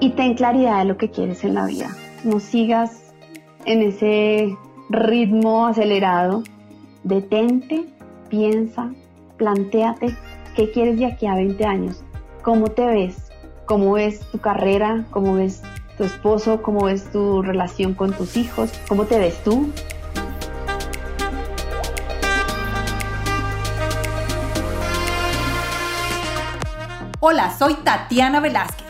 y ten claridad de lo que quieres en la vida. No sigas en ese ritmo acelerado. Detente, piensa, planteate qué quieres de aquí a 20 años, cómo te ves, cómo ves tu carrera, cómo ves tu esposo, cómo ves tu relación con tus hijos, cómo te ves tú. Hola, soy Tatiana Velázquez.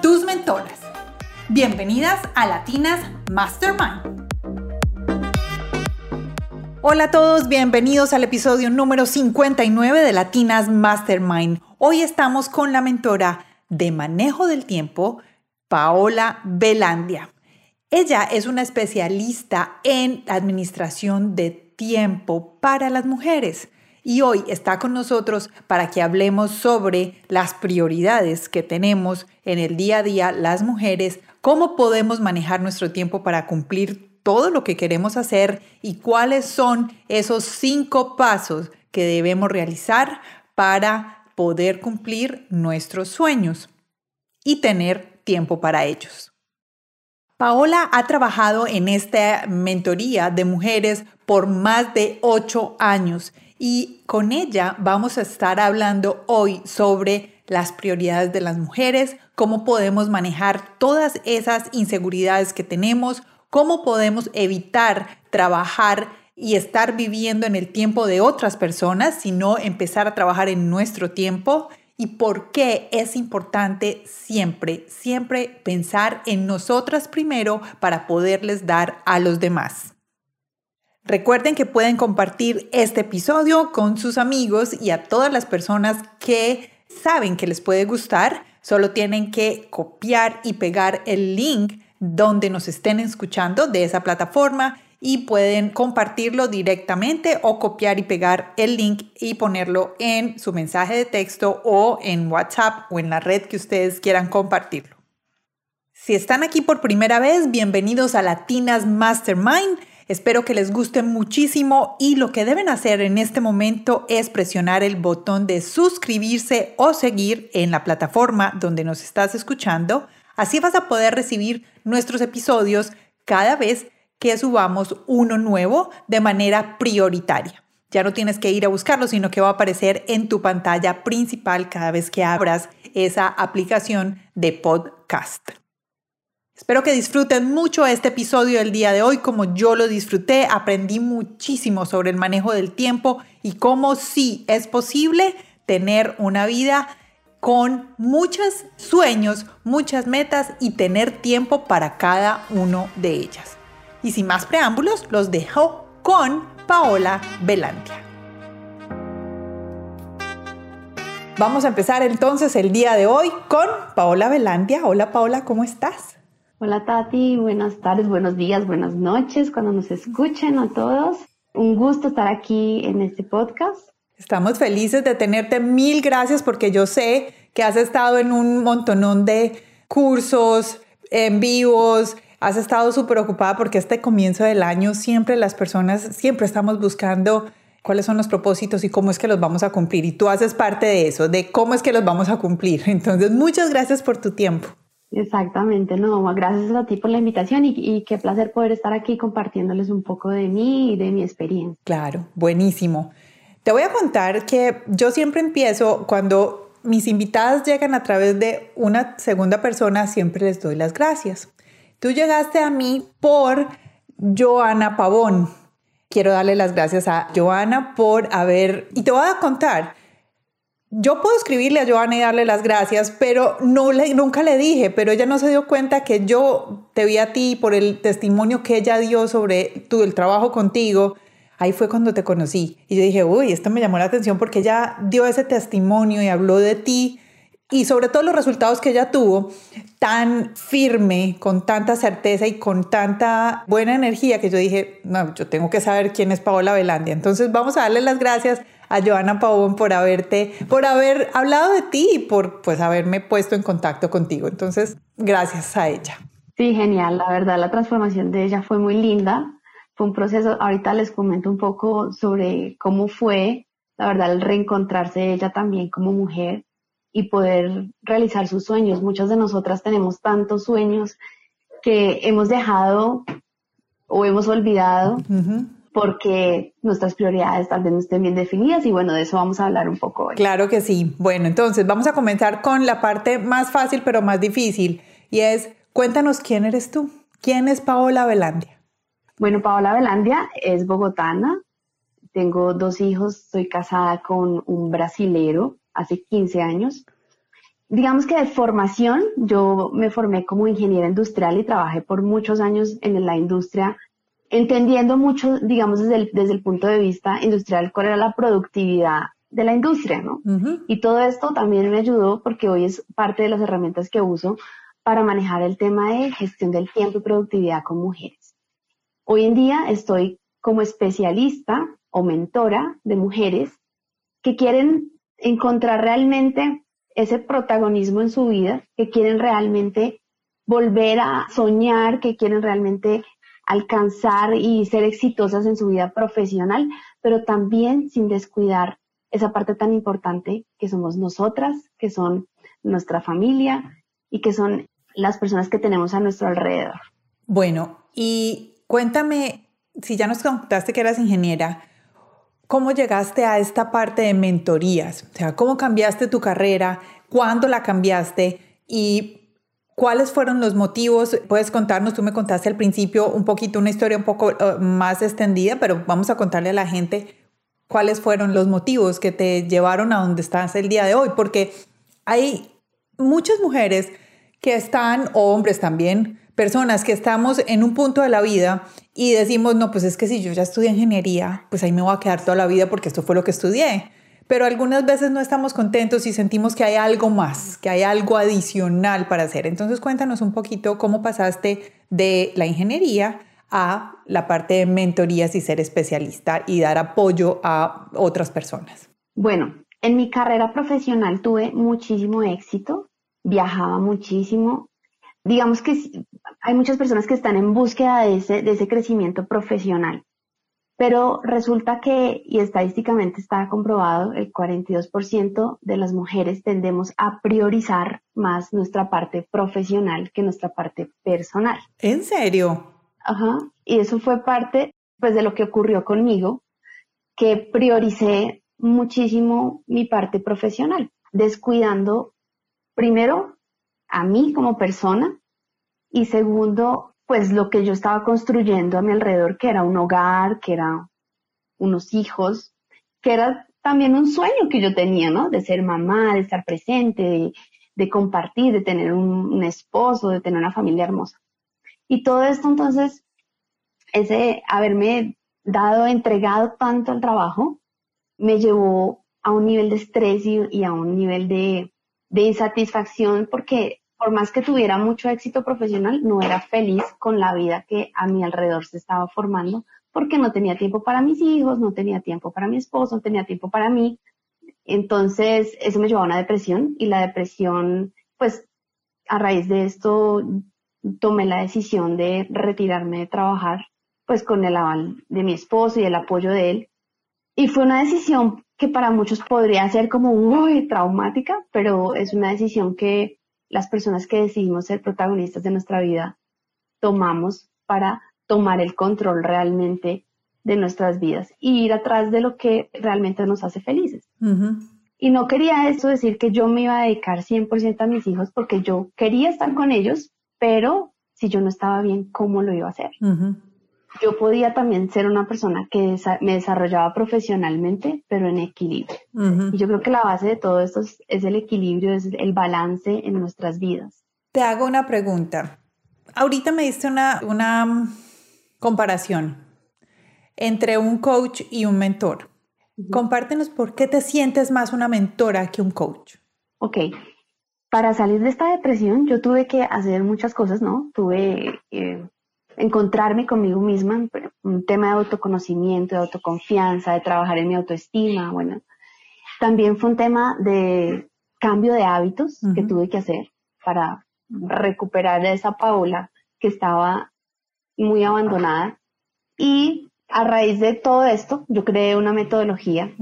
tus mentoras. Bienvenidas a Latinas Mastermind. Hola a todos, bienvenidos al episodio número 59 de Latinas Mastermind. Hoy estamos con la mentora de manejo del tiempo, Paola Belandia. Ella es una especialista en administración de tiempo para las mujeres y hoy está con nosotros para que hablemos sobre las prioridades que tenemos en el día a día las mujeres, cómo podemos manejar nuestro tiempo para cumplir todo lo que queremos hacer y cuáles son esos cinco pasos que debemos realizar para poder cumplir nuestros sueños y tener tiempo para ellos. Paola ha trabajado en esta mentoría de mujeres por más de ocho años y con ella vamos a estar hablando hoy sobre las prioridades de las mujeres, cómo podemos manejar todas esas inseguridades que tenemos, cómo podemos evitar trabajar y estar viviendo en el tiempo de otras personas, sino empezar a trabajar en nuestro tiempo y por qué es importante siempre, siempre pensar en nosotras primero para poderles dar a los demás. Recuerden que pueden compartir este episodio con sus amigos y a todas las personas que saben que les puede gustar. Solo tienen que copiar y pegar el link donde nos estén escuchando de esa plataforma y pueden compartirlo directamente o copiar y pegar el link y ponerlo en su mensaje de texto o en WhatsApp o en la red que ustedes quieran compartirlo. Si están aquí por primera vez, bienvenidos a Latinas Mastermind. Espero que les guste muchísimo y lo que deben hacer en este momento es presionar el botón de suscribirse o seguir en la plataforma donde nos estás escuchando. Así vas a poder recibir nuestros episodios cada vez que subamos uno nuevo de manera prioritaria. Ya no tienes que ir a buscarlo, sino que va a aparecer en tu pantalla principal cada vez que abras esa aplicación de podcast. Espero que disfruten mucho este episodio del día de hoy como yo lo disfruté. Aprendí muchísimo sobre el manejo del tiempo y cómo sí es posible tener una vida con muchos sueños, muchas metas y tener tiempo para cada uno de ellas. Y sin más preámbulos, los dejo con Paola Belandia. Vamos a empezar entonces el día de hoy con Paola Belandia. Hola Paola, ¿cómo estás? Hola Tati, buenas tardes, buenos días, buenas noches cuando nos escuchen a todos. Un gusto estar aquí en este podcast. Estamos felices de tenerte. Mil gracias porque yo sé que has estado en un montonón de cursos, en vivos, has estado súper ocupada porque este comienzo del año siempre las personas, siempre estamos buscando cuáles son los propósitos y cómo es que los vamos a cumplir. Y tú haces parte de eso, de cómo es que los vamos a cumplir. Entonces, muchas gracias por tu tiempo. Exactamente, no, gracias a ti por la invitación y, qué placer poder estar aquí compartiéndoles un poco de mí y de mi experiencia. Claro, buenísimo. Te voy a contar que yo siempre empiezo cuando mis invitadas llegan a través de una segunda persona, siempre les doy las gracias. Tú llegaste a mí por Joana Pavón. Quiero darle las gracias a Joana por haber, y te voy a contar, yo puedo escribirle a Joana y darle las gracias, pero no le, nunca le dije, pero ella no se dio cuenta que yo te vi a ti por el testimonio que ella dio sobre tu, el trabajo contigo. Ahí fue cuando te conocí. Y yo dije, uy, esto me llamó la atención porque ella dio ese testimonio y habló de ti y sobre todo los resultados que ella tuvo, tan firme, con tanta certeza y con tanta buena energía que yo dije, no, yo tengo que saber quién es Paola Velandia. Entonces vamos a darle las gracias a Joana Pavón por haberte, por haber hablado de ti y por pues haberme puesto en contacto contigo. Entonces, gracias a ella. Sí, genial. La verdad, la transformación de ella fue muy linda. Fue un proceso, ahorita les comento un poco sobre cómo fue, la verdad, el reencontrarse ella también como mujer y poder realizar sus sueños. Muchas de nosotras tenemos tantos sueños que hemos dejado o hemos olvidado porque nuestras prioridades tal vez no estén bien definidas y bueno, de eso vamos a hablar un poco hoy. Claro que sí. Bueno, entonces vamos a comenzar con la parte más fácil pero más difícil y es cuéntanos quién eres tú. ¿Quién es Paola Velandia? Bueno, Paola Velandia es bogotana. Tengo dos hijos, estoy casada con un brasilero hace 15 años. Digamos que de formación, yo me formé como ingeniera industrial y trabajé por muchos años en la industria, entendiendo mucho, digamos, desde el, desde el punto de vista industrial, cuál era la productividad de la industria, ¿no? Y todo esto también me ayudó porque hoy es parte de las herramientas que uso para manejar el tema de gestión del tiempo y productividad con mujeres. Hoy en día estoy como especialista o mentora de mujeres que quieren encontrar realmente ese protagonismo en su vida, que quieren realmente volver a soñar, que quieren realmente alcanzar y ser exitosas en su vida profesional, pero también sin descuidar esa parte tan importante que somos nosotras, que son nuestra familia y que son las personas que tenemos a nuestro alrededor. Bueno, y cuéntame, si ya nos contaste que eras ingeniera, ¿Cómo llegaste a esta parte de mentorías? O sea, ¿cómo cambiaste tu carrera? ¿Cuándo la cambiaste? ¿Y cuáles fueron los motivos? Puedes contarnos, tú me contaste al principio un poquito una historia un poco uh, más extendida, pero vamos a contarle a la gente cuáles fueron los motivos que te llevaron a donde estás el día de hoy, porque hay muchas mujeres que están, o hombres también, personas que estamos en un punto de la vida y decimos, no, pues es que si yo ya estudié ingeniería, pues ahí me voy a quedar toda la vida porque esto fue lo que estudié. Pero algunas veces no estamos contentos y sentimos que hay algo más, que hay algo adicional para hacer. Entonces cuéntanos un poquito cómo pasaste de la ingeniería a la parte de mentorías y ser especialista y dar apoyo a otras personas. Bueno, en mi carrera profesional tuve muchísimo éxito, viajaba muchísimo, digamos que hay muchas personas que están en búsqueda de ese, de ese crecimiento profesional, pero resulta que, y estadísticamente está comprobado, el 42% de las mujeres tendemos a priorizar más nuestra parte profesional que nuestra parte personal. ¿En serio? Ajá, y eso fue parte pues de lo que ocurrió conmigo, que prioricé muchísimo mi parte profesional, descuidando primero a mí como persona y segundo, pues lo que yo estaba construyendo a mi alrededor, que era un hogar, que eran unos hijos, que era también un sueño que yo tenía, ¿no? De ser mamá, de estar presente, de, compartir, de tener un, un, esposo, de tener una familia hermosa. Y todo esto entonces, ese haberme dado, entregado tanto al trabajo, me llevó a un nivel de estrés y, y a un nivel de, de insatisfacción porque por más que tuviera mucho éxito profesional, no era feliz con la vida que a mi alrededor se estaba formando porque no tenía tiempo para mis hijos, no tenía tiempo para mi esposo, no tenía tiempo para mí. Entonces, eso me llevó a una depresión y la depresión, pues, a raíz de esto, tomé la decisión de retirarme de trabajar, pues, con el aval de mi esposo y el apoyo de él. Y fue una decisión que para muchos podría ser como muy traumática, pero es una decisión que las personas que decidimos ser protagonistas de nuestra vida tomamos para tomar el control realmente de nuestras vidas y ir atrás de lo que realmente nos hace felices. Y no quería eso decir que yo me iba a dedicar 100% a mis hijos porque yo quería estar con ellos, pero si yo no estaba bien, ¿cómo lo iba a hacer? Yo podía también ser una persona que me desarrollaba profesionalmente, pero en equilibrio. Y yo creo que la base de todo esto es, el equilibrio, es el balance en nuestras vidas. Te hago una pregunta. Ahorita me diste una, una comparación entre un coach y un mentor. Compártenos por qué te sientes más una mentora que un coach. Ok, para salir de esta depresión yo tuve que hacer muchas cosas, ¿no? Tuve eh, encontrarme conmigo misma, un tema de autoconocimiento, de autoconfianza, de trabajar en mi autoestima, bueno. También fue un tema de cambio de hábitos que tuve que hacer para recuperar a esa Paola que estaba muy abandonada. Y a raíz de todo esto, yo creé una metodología.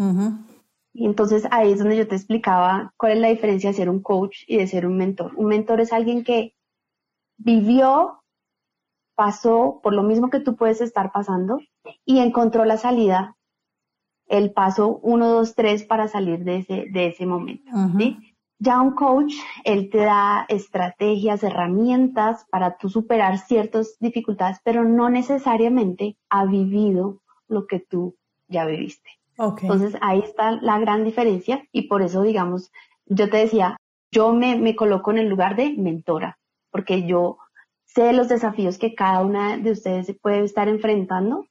Y entonces ahí es donde yo te explicaba cuál es la diferencia de ser un coach y de ser un mentor. Un mentor es alguien que vivió, pasó por lo mismo que tú puedes estar pasando y encontró la salida, el paso 1, 2, 3 para salir de ese, de ese momento. Ya un coach, él te da estrategias, herramientas para tú superar ciertas dificultades, pero no necesariamente ha vivido lo que tú ya viviste. Entonces ahí está la gran diferencia y por eso, digamos, yo te decía, yo me, me coloco en el lugar de mentora, porque yo sé los desafíos que cada una de ustedes puede estar enfrentando,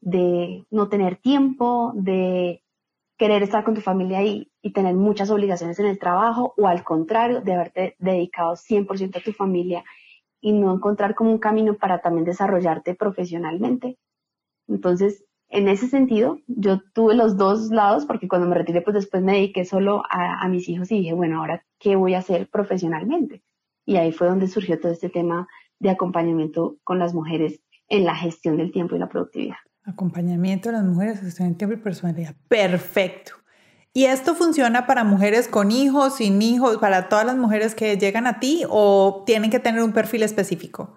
de no tener tiempo, de querer estar con tu familia y, tener muchas obligaciones en el trabajo o al contrario, de haberte dedicado 100% a tu familia y no encontrar como un camino para también desarrollarte profesionalmente. Entonces, en ese sentido, yo tuve los dos lados porque cuando me retiré, pues después me dediqué solo a, a mis hijos y dije, bueno, ahora, ¿qué voy a hacer profesionalmente? Y ahí fue donde surgió todo este tema de acompañamiento con las mujeres en la gestión del tiempo y la productividad. Acompañamiento a las mujeres, gestión del tiempo y personalidad. Perfecto. ¿Y esto funciona para mujeres con hijos, sin hijos, para todas las mujeres que llegan a ti o tienen que tener un perfil específico?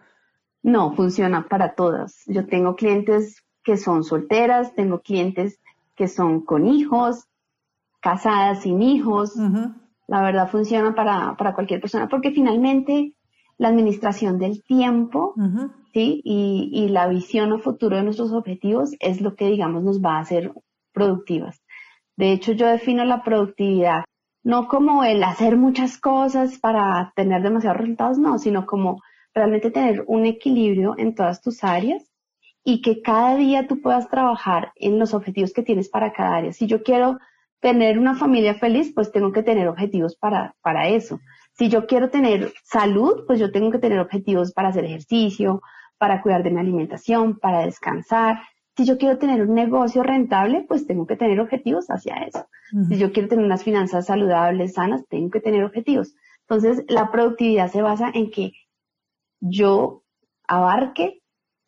No, funciona para todas. Yo tengo clientes que son solteras, tengo clientes que son con hijos, casadas sin hijos. La verdad funciona para, para, cualquier persona porque finalmente la administración del tiempo ¿sí? Y, y, la visión a futuro de nuestros objetivos es lo que, digamos, nos va a hacer productivas. De hecho, yo defino la productividad no como el hacer muchas cosas para tener demasiados resultados, no, sino como realmente tener un equilibrio en todas tus áreas y que cada día tú puedas trabajar en los objetivos que tienes para cada área. Si yo quiero tener una familia feliz, pues tengo que tener objetivos para, para eso. Si yo quiero tener salud, pues yo tengo que tener objetivos para hacer ejercicio, para cuidar de mi alimentación, para descansar. Si yo quiero tener un negocio rentable, pues tengo que tener objetivos hacia eso. Si yo quiero tener unas finanzas saludables, sanas, tengo que tener objetivos. Entonces, la productividad se basa en que yo abarque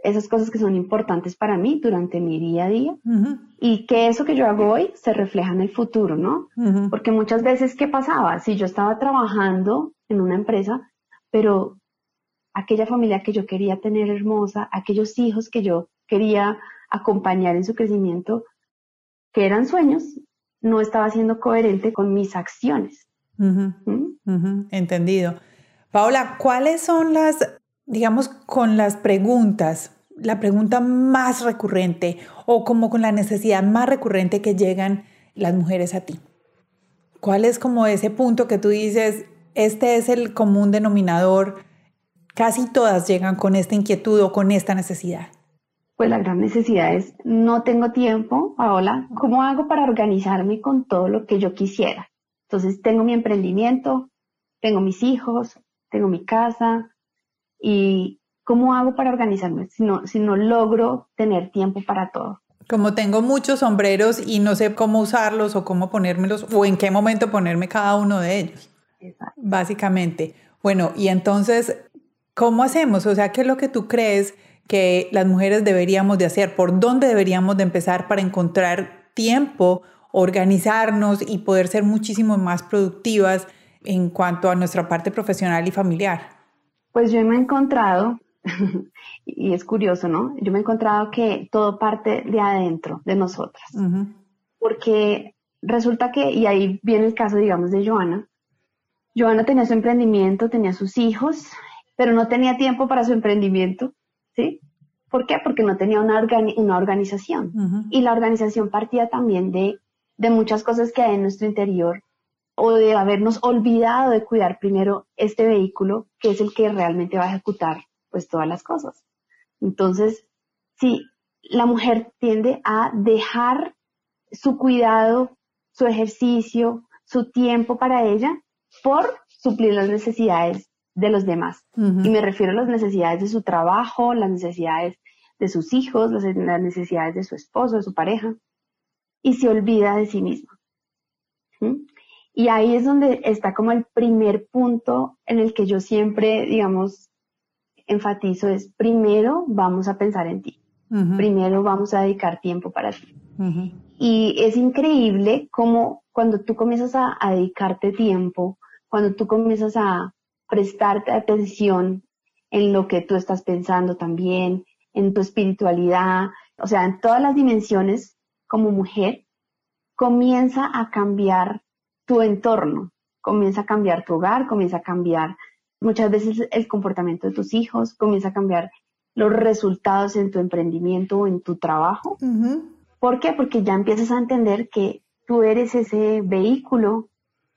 esas cosas que son importantes para mí durante mi día a día y que eso que yo hago hoy se refleja en el futuro, ¿no? Porque muchas veces, ¿qué pasaba? Si yo estaba trabajando en una empresa, pero aquella familia que yo quería tener hermosa, aquellos hijos que yo quería acompañar en su crecimiento, que eran sueños, no estaba siendo coherente con mis acciones. ¿Mm? Entendido. Paola, ¿cuáles son las, digamos, con las preguntas la pregunta más recurrente o como con la necesidad más recurrente que llegan las mujeres a ti? ¿Cuál es como ese punto que tú dices, este es el común denominador? Casi todas llegan con esta inquietud o con esta necesidad. Pues la gran necesidad es, no tengo tiempo, Paola, ¿cómo hago para organizarme con todo lo que yo quisiera? Entonces tengo mi emprendimiento, tengo mis hijos, tengo mi casa y ¿Cómo hago para organizarme si no, si no logro tener tiempo para todo? Como tengo muchos sombreros y no sé cómo usarlos o cómo ponérmelos o en qué momento ponerme cada uno de ellos. Exacto. Básicamente. Bueno, y entonces, ¿cómo hacemos? O sea, ¿qué es lo que tú crees que las mujeres deberíamos de hacer? ¿Por dónde deberíamos de empezar para encontrar tiempo, organizarnos y poder ser muchísimo más productivas en cuanto a nuestra parte profesional y familiar? Pues yo me he encontrado y es curioso, ¿no? Yo me he encontrado que todo parte de adentro, de nosotras. Porque resulta que, y ahí viene el caso, digamos, de Joana. Joana tenía su emprendimiento, tenía sus hijos, pero no tenía tiempo para su emprendimiento, ¿sí? ¿Por qué? Porque no tenía una, una organización. Y la organización partía también de, de muchas cosas que hay en nuestro interior o de habernos olvidado de cuidar primero este vehículo, que es el que realmente va a ejecutar pues todas las cosas. Entonces, si la mujer tiende a dejar su cuidado, su ejercicio, su tiempo para ella por suplir las necesidades de los demás. Y me refiero a las necesidades de su trabajo, las necesidades de sus hijos, las, necesidades de su esposo, de su pareja, y se olvida de sí mismo. Y ahí es donde está como el primer punto en el que yo siempre, digamos, enfatizo es primero vamos a pensar en ti. Primero vamos a dedicar tiempo para ti. Y es increíble cómo cuando tú comienzas a, dedicarte tiempo, cuando tú comienzas a prestarte atención en lo que tú estás pensando también, en tu espiritualidad, o sea, en todas las dimensiones como mujer, comienza a cambiar tu entorno, comienza a cambiar tu hogar, comienza a cambiar muchas veces el comportamiento de tus hijos, comienza a cambiar los resultados en tu emprendimiento o en tu trabajo. ¿Por qué? Porque ya empiezas a entender que tú eres ese vehículo,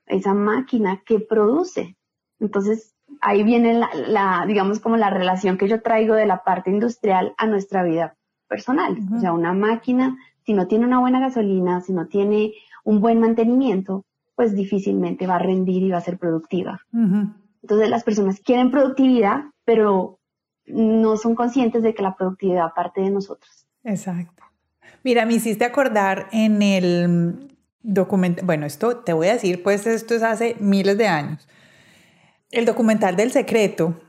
esa máquina que produce. Entonces, ahí viene la, digamos, como la relación que yo traigo de la parte industrial a nuestra vida personal. O sea, una máquina, si no tiene una buena gasolina, si no tiene un buen mantenimiento, pues difícilmente va a rendir y va a ser productiva. Entonces, las personas quieren productividad, pero no son conscientes de que la productividad parte de nosotros. Exacto. Mira, me hiciste acordar en el documental, bueno, esto te voy a decir, pues esto es hace miles de años. El documental del secreto,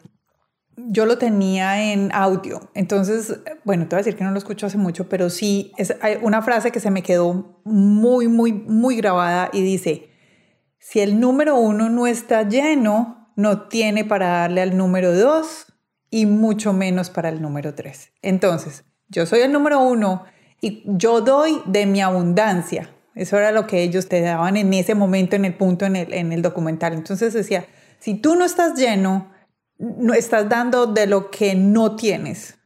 yo lo tenía en audio, entonces, bueno, te voy a decir que no lo escucho hace mucho, pero sí, es una frase que se me quedó muy, muy, muy grabada y dice, si el número uno no está lleno, no tiene para darle al número dos y mucho menos para el número tres. Entonces, yo soy el número uno y yo doy de mi abundancia. Eso era lo que ellos te daban en ese momento, en el punto, en el, en el documental. Entonces decía, si tú no estás lleno, no estás dando de lo que no tienes.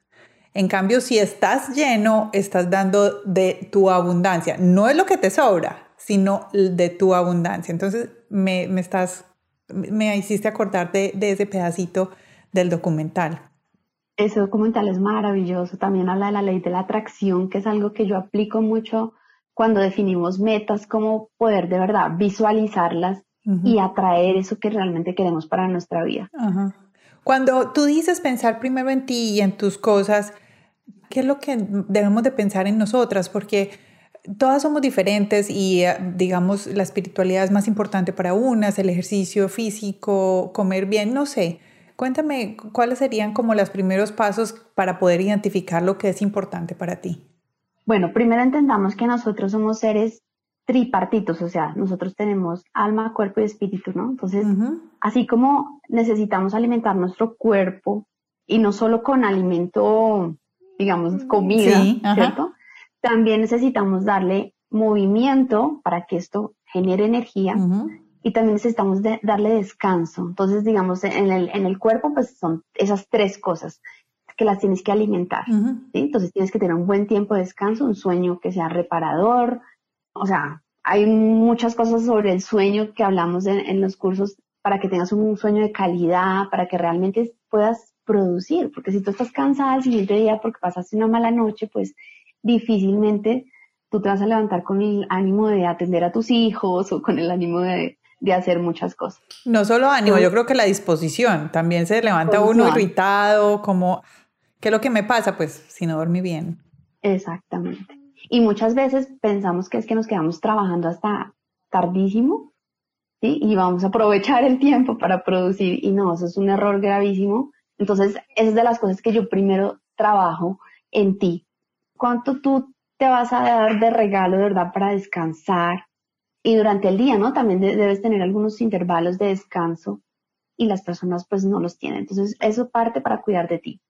En cambio, si estás lleno, estás dando de tu abundancia. No es lo que te sobra, sino de tu abundancia. Entonces, me, me estás, me hiciste acordar de, de ese pedacito del documental. Ese documental es maravilloso. También habla de la ley de la atracción, que es algo que yo aplico mucho cuando definimos metas, como poder de verdad visualizarlas y atraer eso que realmente queremos para nuestra vida. Cuando tú dices pensar primero en ti y en tus cosas, ¿qué es lo que debemos de pensar en nosotras? Porque todas somos diferentes y eh, digamos la espiritualidad es más importante para unas, el ejercicio físico, comer bien, no sé. Cuéntame cuáles serían como los primeros pasos para poder identificar lo que es importante para ti. Bueno, primero entendamos que nosotros somos seres tripartitos, o sea, nosotros tenemos alma, cuerpo y espíritu, ¿no? Entonces, así como necesitamos alimentar nuestro cuerpo y no solo con alimento, digamos, comida, ¿cierto? También necesitamos darle movimiento para que esto genere energía y también necesitamos darle descanso. Entonces, digamos, en el, en el cuerpo, pues son esas tres cosas que las tienes que alimentar. Entonces, tienes que tener un buen tiempo de descanso, un sueño que sea reparador. O sea, hay muchas cosas sobre el sueño que hablamos en, en los cursos para que tengas un sueño de calidad, para que realmente puedas producir. Porque si tú estás cansada el siguiente día porque pasaste una mala noche, pues difícilmente tú te vas a levantar con el ánimo de atender a tus hijos o con el ánimo de, de hacer muchas cosas. No solo ánimo, yo creo que la disposición. También se levanta uno irritado, como, ¿qué es lo que me pasa? Pues si no dormí bien. Exactamente. Y muchas veces pensamos que es que nos quedamos trabajando hasta tardísimo, ¿sí? Y vamos a aprovechar el tiempo para producir. Y no, eso es un error gravísimo. Entonces, es de las cosas que yo primero trabajo en ti. ¿Cuánto tú te vas a dar de regalo, de verdad, para descansar, y durante el día, ¿no? También debes tener algunos intervalos de descanso y las personas pues no los tienen. Entonces, eso parte para cuidar de ti.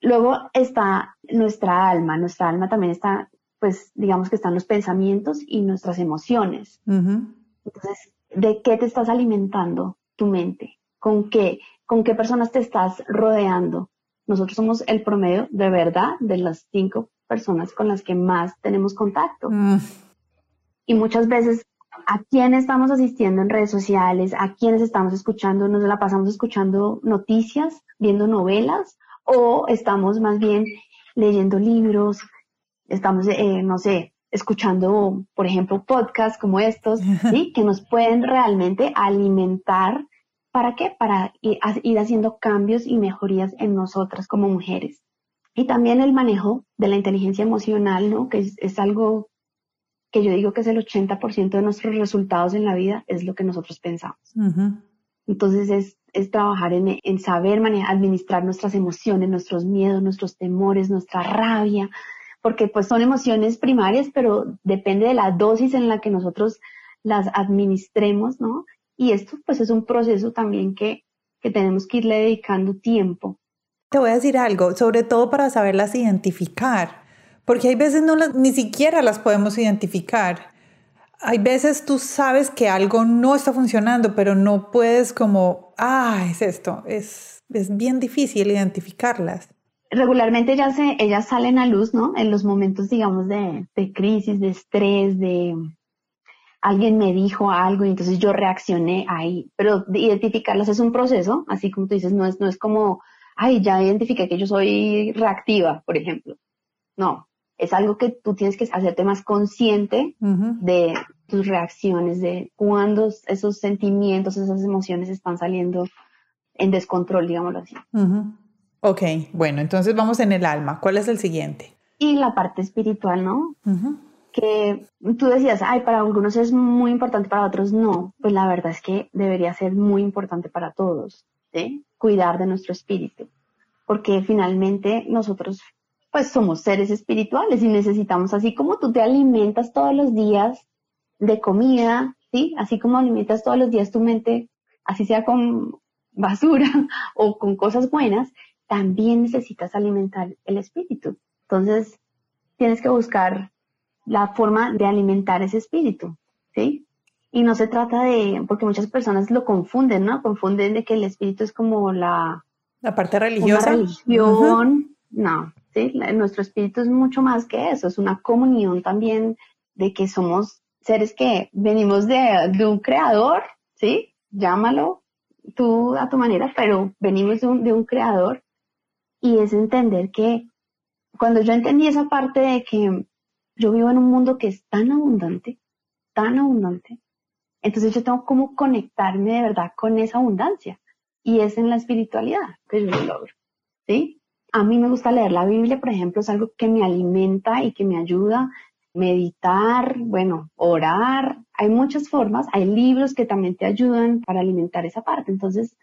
Luego está nuestra alma. Nuestra alma también está, pues digamos que están los pensamientos y nuestras emociones. Entonces, ¿de qué te estás alimentando tu mente? ¿Con qué? ¿Con qué personas te estás rodeando? Nosotros somos el promedio de verdad de las cinco personas con las que más tenemos contacto. Mm. Y muchas veces a quién estamos asistiendo en redes sociales, a quiénes estamos escuchando, nos la pasamos escuchando noticias, viendo novelas o estamos más bien leyendo libros, estamos, eh, no sé, escuchando, por ejemplo, podcasts como estos, ¿sí? que nos pueden realmente alimentar ¿Para qué? Para ir, haciendo cambios y mejorías en nosotras como mujeres. Y también el manejo de la inteligencia emocional, ¿no? Que es, algo que yo digo que es el 80% de nuestros resultados en la vida, es lo que nosotros pensamos. Entonces es, es trabajar en, en, saber manejar, administrar nuestras emociones, nuestros miedos, nuestros temores, nuestra rabia, porque pues son emociones primarias, pero depende de la dosis en la que nosotros las administremos, ¿no? Y esto pues es un proceso también que, que tenemos que irle dedicando tiempo. Te voy a decir algo, sobre todo para saberlas identificar, porque hay veces no las, ni siquiera las podemos identificar. Hay veces tú sabes que algo no está funcionando, pero no puedes como, ah, es esto, es, es bien difícil identificarlas. Regularmente ellas, se, ellas salen a luz, ¿no? En los momentos, digamos, de, de crisis, de estrés, de, alguien me dijo algo y entonces yo reaccioné ahí, pero identificarlas es un proceso, así como tú dices, no es, no es como, ay, ya identifiqué que yo soy reactiva, por ejemplo. No, es algo que tú tienes que hacerte más consciente de tus reacciones, de cuándo esos sentimientos, esas emociones están saliendo en descontrol, digámoslo así. Ok, bueno, entonces vamos en el alma. ¿Cuál es el siguiente? Y la parte espiritual, ¿no? que tú decías, ay, para algunos es muy importante, para otros no. Pues la verdad es que debería ser muy importante para todos, ¿sí? Cuidar de nuestro espíritu, porque finalmente nosotros pues somos seres espirituales y necesitamos, así como tú te alimentas todos los días de comida, ¿sí? Así como alimentas todos los días tu mente, así sea con basura o con cosas buenas, también necesitas alimentar el espíritu. Entonces, tienes que buscar la forma de alimentar ese espíritu, ¿sí? Y no se trata de, porque muchas personas lo confunden, ¿no? Confunden de que el espíritu es como la... La parte religiosa. religión, no, ¿sí? nuestro espíritu es mucho más que eso, es una comunión también de que somos seres que venimos de, de un creador, ¿sí? Llámalo tú a tu manera, pero venimos de un, de un creador y es entender que cuando yo entendí esa parte de que yo vivo en un mundo que es tan abundante, tan abundante, entonces yo tengo como conectarme de verdad con esa abundancia. Y es en la espiritualidad que yo lo logro. ¿Sí? A mí me gusta leer la Biblia, por ejemplo, es algo que me alimenta y que me ayuda. Meditar, bueno, orar. Hay muchas formas. Hay libros que también te ayudan para alimentar esa parte. Entonces,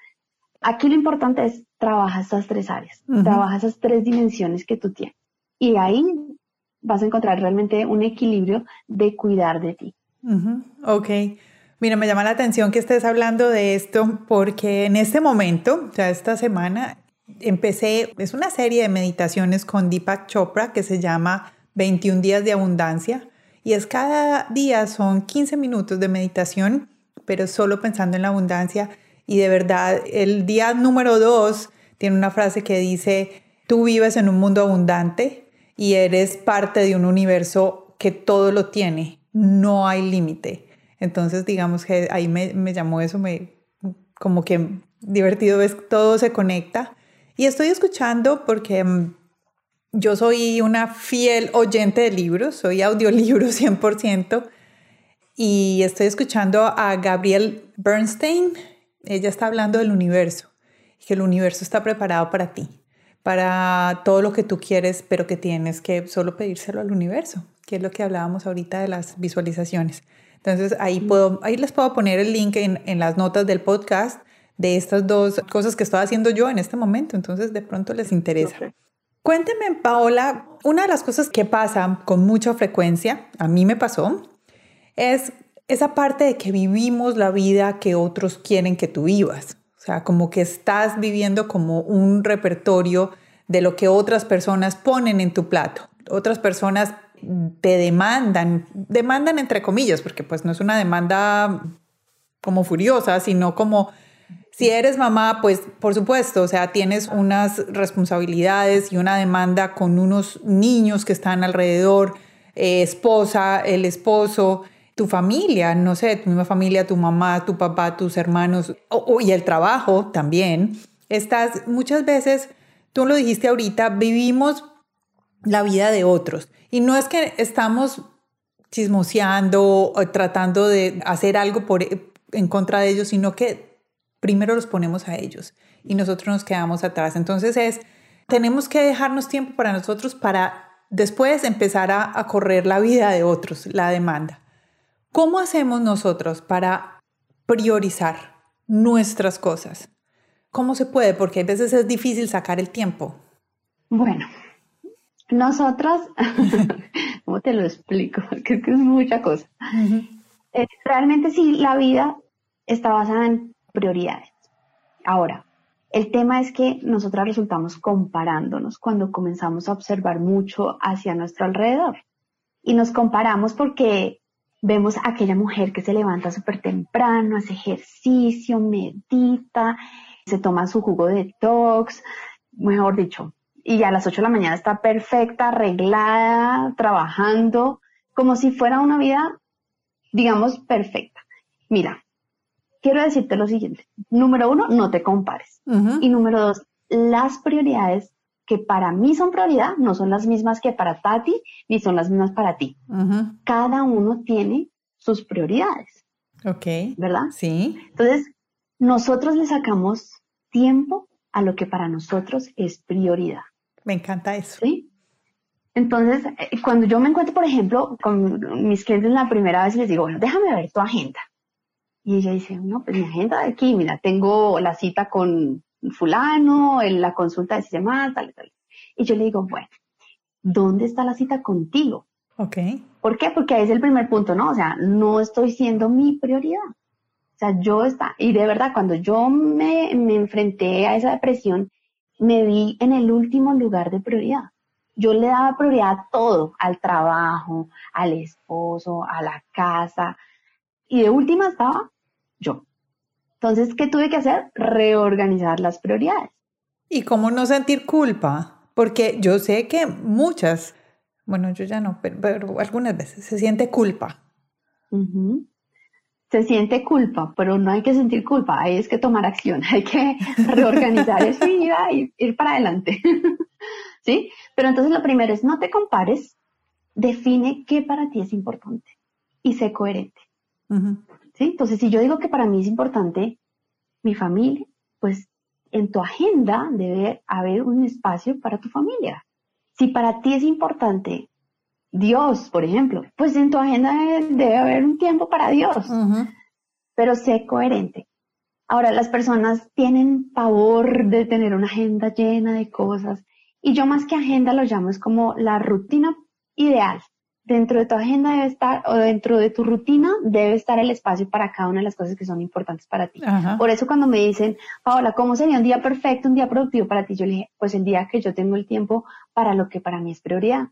aquí lo importante es trabajar esas tres áreas. Trabaja esas tres dimensiones que tú tienes. Y ahí vas a encontrar realmente un equilibrio de cuidar de ti. Ok. Mira, me llama la atención que estés hablando de esto porque en este momento, sea, esta semana, empecé, es una serie de meditaciones con Deepak Chopra que se llama 21 días de abundancia y es cada día son 15 minutos de meditación, pero solo pensando en la abundancia y de verdad el día número 2 tiene una frase que dice, tú vives en un mundo abundante, y eres parte de un universo que todo lo tiene, no hay límite. Entonces, digamos que ahí me, me llamó eso, me, como que divertido, ves, todo se conecta. Y estoy escuchando porque mm, yo soy una fiel oyente de libros, soy audiolibro 100%, y estoy escuchando a Gabrielle Bernstein. Ella está hablando del universo, que el universo está preparado para ti para todo lo que tú quieres, pero que tienes que solo pedírselo al universo, que es lo que hablábamos ahorita de las visualizaciones. Entonces ahí, puedo, ahí les puedo poner el link en, en las notas del podcast de estas dos cosas que estoy haciendo yo en este momento, entonces de pronto les interesa. Cuénteme, Paola, una de las cosas que pasa con mucha frecuencia, a mí me pasó, es esa parte de que vivimos la vida que otros quieren que tú vivas. O sea, como que estás viviendo como un repertorio de lo que otras personas ponen en tu plato. Otras personas te demandan, demandan entre comillas, porque pues no es una demanda como furiosa, sino como si eres mamá, pues por supuesto, o sea, tienes unas responsabilidades y una demanda con unos niños que están alrededor, eh, esposa, el esposo, tu familia, no sé, tu misma familia, tu mamá, tu papá, tus hermanos y el trabajo también. Estás muchas veces, tú lo dijiste ahorita, vivimos la vida de otros. Y no es que estamos chismoseando o tratando de hacer algo por, en contra de ellos, sino que primero los ponemos a ellos y nosotros nos quedamos atrás. Entonces es, tenemos que dejarnos tiempo para nosotros para después empezar a, a correr la vida de otros, la demanda. ¿Cómo hacemos nosotros para priorizar nuestras cosas? ¿Cómo se puede? Porque a veces es difícil sacar el tiempo. Bueno, nosotras, ¿cómo te lo explico? Creo que es mucha cosa. Eh, realmente sí, la vida está basada en prioridades. Ahora, el tema es que nosotras resultamos comparándonos cuando comenzamos a observar mucho hacia nuestro alrededor. Y nos comparamos porque vemos a aquella mujer que se levanta súper temprano, hace ejercicio, medita, se toma su jugo de detox, mejor dicho, y a las 8 de la mañana está perfecta, arreglada, trabajando, como si fuera una vida, digamos, perfecta. Mira, quiero decirte lo siguiente. Número uno, no te compares. Y número dos, las prioridades que para mí son prioridad no son las mismas que para Tati, ni son las mismas para ti. Cada uno tiene sus prioridades. Ok. ¿Verdad? Sí. Entonces, nosotros le sacamos tiempo a lo que para nosotros es prioridad. Me encanta eso. ¿Sí? Entonces, eh, cuando yo me encuentro, por ejemplo, con mis clientes la primera vez, les digo, bueno, déjame ver tu agenda. Y ella dice, no, pues mi agenda de aquí, mira, tengo la cita con fulano, en la consulta de sistema, tal, tal. Y yo le digo, bueno, ¿dónde está la cita contigo? Ok. ¿Por qué? Porque ahí es el primer punto, ¿no? O sea, no estoy siendo mi prioridad. O sea, yo está, y de verdad, cuando yo me, me enfrenté a esa depresión, me vi en el último lugar de prioridad. Yo le daba prioridad a todo, al trabajo, al esposo, a la casa, y de última estaba yo. Entonces, ¿qué tuve que hacer? Reorganizar las prioridades. ¿Y cómo no sentir culpa? Porque yo sé que muchas, bueno, yo ya no, pero, algunas veces se siente culpa. Se siente culpa, pero no hay que sentir culpa, hay es que tomar acción, hay que reorganizar eso y ir, ir para adelante. ¿Sí? Pero entonces lo primero es no te compares, define qué para ti es importante y sé coherente. ¿Sí? Entonces, si yo digo que para mí es importante mi familia, pues en tu agenda debe haber un espacio para tu familia. Si para ti es importante Dios, por ejemplo, pues en tu agenda debe, haber un tiempo para Dios, pero sé coherente. Ahora, las personas tienen pavor de tener una agenda llena de cosas y yo más que agenda lo llamo es como la rutina ideal dentro de tu agenda debe estar, o dentro de tu rutina, debe estar el espacio para cada una de las cosas que son importantes para ti. Por eso cuando me dicen, Paola, ¿cómo sería un día perfecto, un día productivo para ti? Yo le dije, pues el día que yo tengo el tiempo para lo que para mí es prioridad.